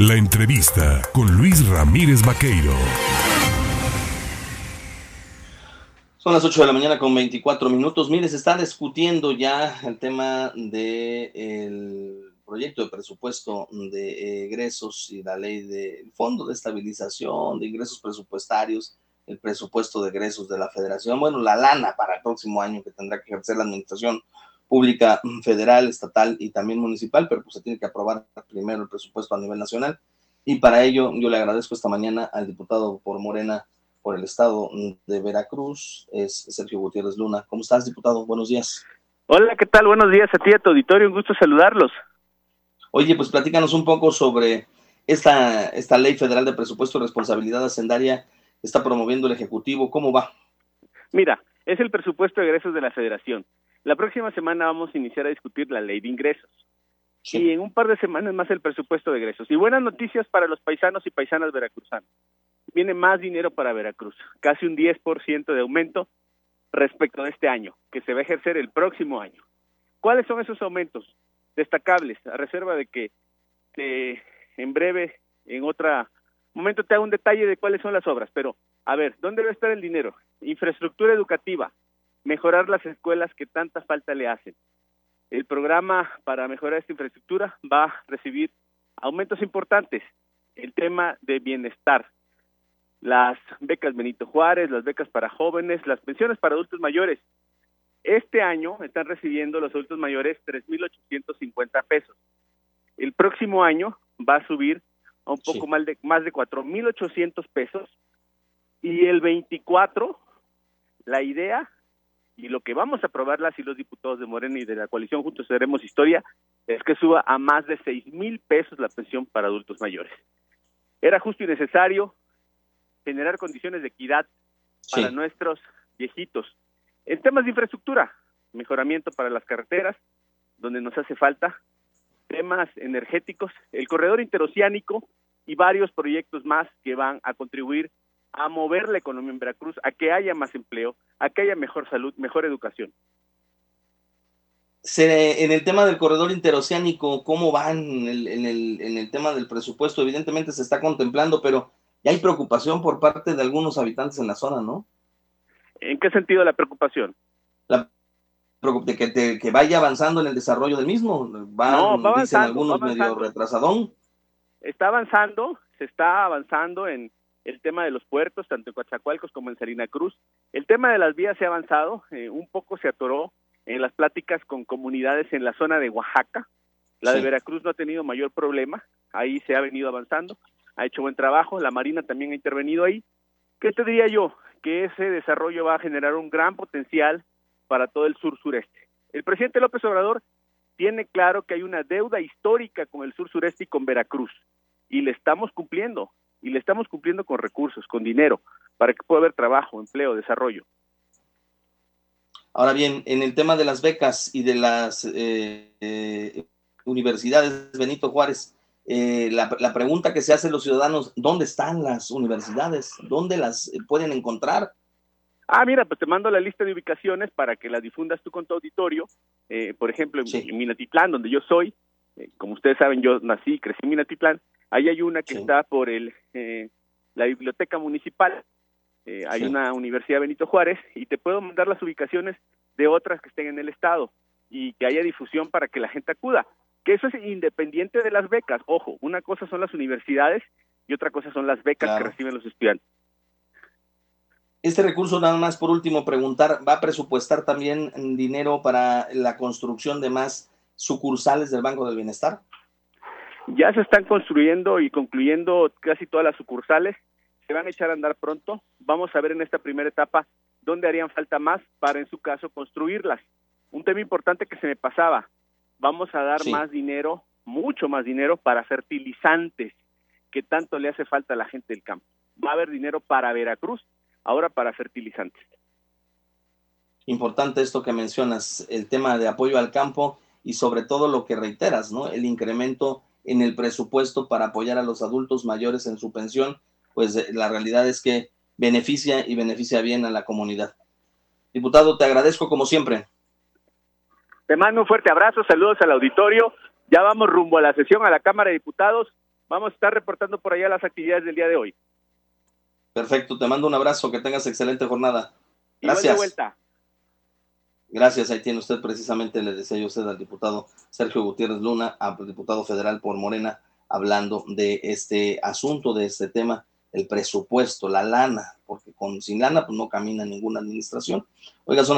La entrevista con Luis Ramírez Vaqueiro. Son las 8 de la mañana con 24 minutos. Mire, se está discutiendo ya el tema del proyecto de presupuesto de egresos y la ley del Fondo de Estabilización de Ingresos Presupuestarios, el presupuesto de egresos de la Federación, bueno, la lana para el próximo año que tendrá que ejercer la Administración pública federal, estatal y también municipal, pero pues se tiene que aprobar primero el presupuesto a nivel nacional. Y para ello yo le agradezco esta mañana al diputado por Morena por el estado de Veracruz, es Sergio Gutiérrez Luna. ¿Cómo estás, diputado? Buenos días. Hola, ¿qué tal? Buenos días a ti, a tu auditorio, un gusto saludarlos. Oye, pues platícanos un poco sobre esta, esta ley federal de presupuesto y responsabilidad hacendaria que está promoviendo el Ejecutivo. ¿Cómo va? Mira, es el presupuesto de egresos de la Federación. La próxima semana vamos a iniciar a discutir la ley de ingresos. Y en un par de semanas más el presupuesto de egresos. Y buenas noticias para los paisanos y paisanas veracruzanos. Viene más dinero para Veracruz, casi un 10% de aumento respecto a este año, que se va a ejercer el próximo año. ¿Cuáles son esos aumentos? Destacables, a reserva de que en breve, en otro momento, te hago un detalle de cuáles son las obras. Pero, a ver, ¿dónde va a estar el dinero? Infraestructura educativa, mejorar las escuelas que tanta falta le hacen. El programa para mejorar esta infraestructura va a recibir aumentos importantes. El tema de bienestar, las becas Benito Juárez, las becas para jóvenes, las pensiones para adultos mayores. Este año están recibiendo los adultos mayores 3.850 pesos. El próximo año va a subir a un poco más de más de 4.800 pesos y el 24 la idea y lo que vamos a aprobar las y los diputados de Morena y de la coalición Juntos Haremos Historia es que suba a más de seis mil pesos la pensión para adultos mayores. Era justo y necesario generar condiciones de equidad para nuestros viejitos. En temas de infraestructura, mejoramiento para las carreteras, donde nos hace falta, temas energéticos, el corredor interoceánico y varios proyectos más que van a contribuir a mover la economía en Veracruz, a que haya más empleo, a que haya mejor salud, mejor educación. en el tema del corredor interoceánico, ¿cómo van en el, en, el, en el tema del presupuesto? Evidentemente se está contemplando, pero ya hay preocupación por parte de algunos habitantes en la zona, ¿no? ¿En qué sentido la preocupación? La de que, que vaya avanzando en el desarrollo del mismo. Va, no, va dicen algunos medio retrasadón. Está avanzando, se está avanzando en el tema de los puertos, tanto en Coatzacoalcos como en Salina Cruz. El tema de las vías se ha avanzado, eh, un poco se atoró en las pláticas con comunidades en la zona de Oaxaca. La de Veracruz no ha tenido mayor problema, ahí se ha venido avanzando, ha hecho buen trabajo, la Marina también ha intervenido ahí. ¿Qué te diría yo? Que ese desarrollo va a generar un gran potencial para todo el sur sureste. El presidente López Obrador tiene claro que hay una deuda histórica con el sur sureste y con Veracruz, y le estamos cumpliendo y le estamos cumpliendo con recursos, con dinero, para que pueda haber trabajo, empleo, desarrollo. Ahora bien, en el tema de las becas y de las eh, eh, universidades Benito Juárez, eh, la, la, pregunta que se hace los ciudadanos, ¿dónde están las universidades? ¿Dónde las pueden encontrar? Ah, mira, pues te mando la lista de ubicaciones para que la difundas tú con tu auditorio. por ejemplo, en, Minatitlán, donde yo soy, como ustedes saben, yo nací y crecí en Minatitlán, Ahí hay una que está por el eh, la biblioteca municipal, eh, hay una Universidad Benito Juárez y te puedo mandar las ubicaciones de otras que estén en el estado y que haya difusión para que la gente acuda. Que eso es independiente de las becas. Ojo, una cosa son las universidades y otra cosa son las becas que reciben los estudiantes. Este recurso, nada más por último, preguntar, ¿va a presupuestar también dinero para la construcción de más sucursales del Banco del Bienestar? Ya se están construyendo y concluyendo casi todas las sucursales, se van a echar a andar pronto. Vamos a ver en esta primera etapa dónde harían falta más para, en su caso, construirlas. Un tema importante que se me pasaba, vamos a dar más dinero, mucho más dinero para fertilizantes, que tanto le hace falta a la gente del campo. Va a haber dinero para Veracruz, ahora para fertilizantes. Importante esto que mencionas, el tema de apoyo al campo y sobre todo lo que reiteras, ¿no? El incremento en el presupuesto para apoyar a los adultos mayores en su pensión, pues eh, la realidad es que beneficia y beneficia bien a la comunidad. Diputado, te agradezco como siempre. Te mando un fuerte abrazo, saludos al auditorio. Ya vamos rumbo a la sesión a la Cámara de Diputados vamos a estar reportando por allá las actividades del día de hoy. Perfecto, te mando un abrazo, que tengas excelente jornada. Gracias. vuelta. Gracias, ahí tiene usted precisamente, le decía yo usted al diputado Sergio Gutiérrez Luna, al diputado federal por Morena, hablando de este asunto, de este tema, el presupuesto, la lana, porque con sin lana pues no camina ninguna administración. Oiga, son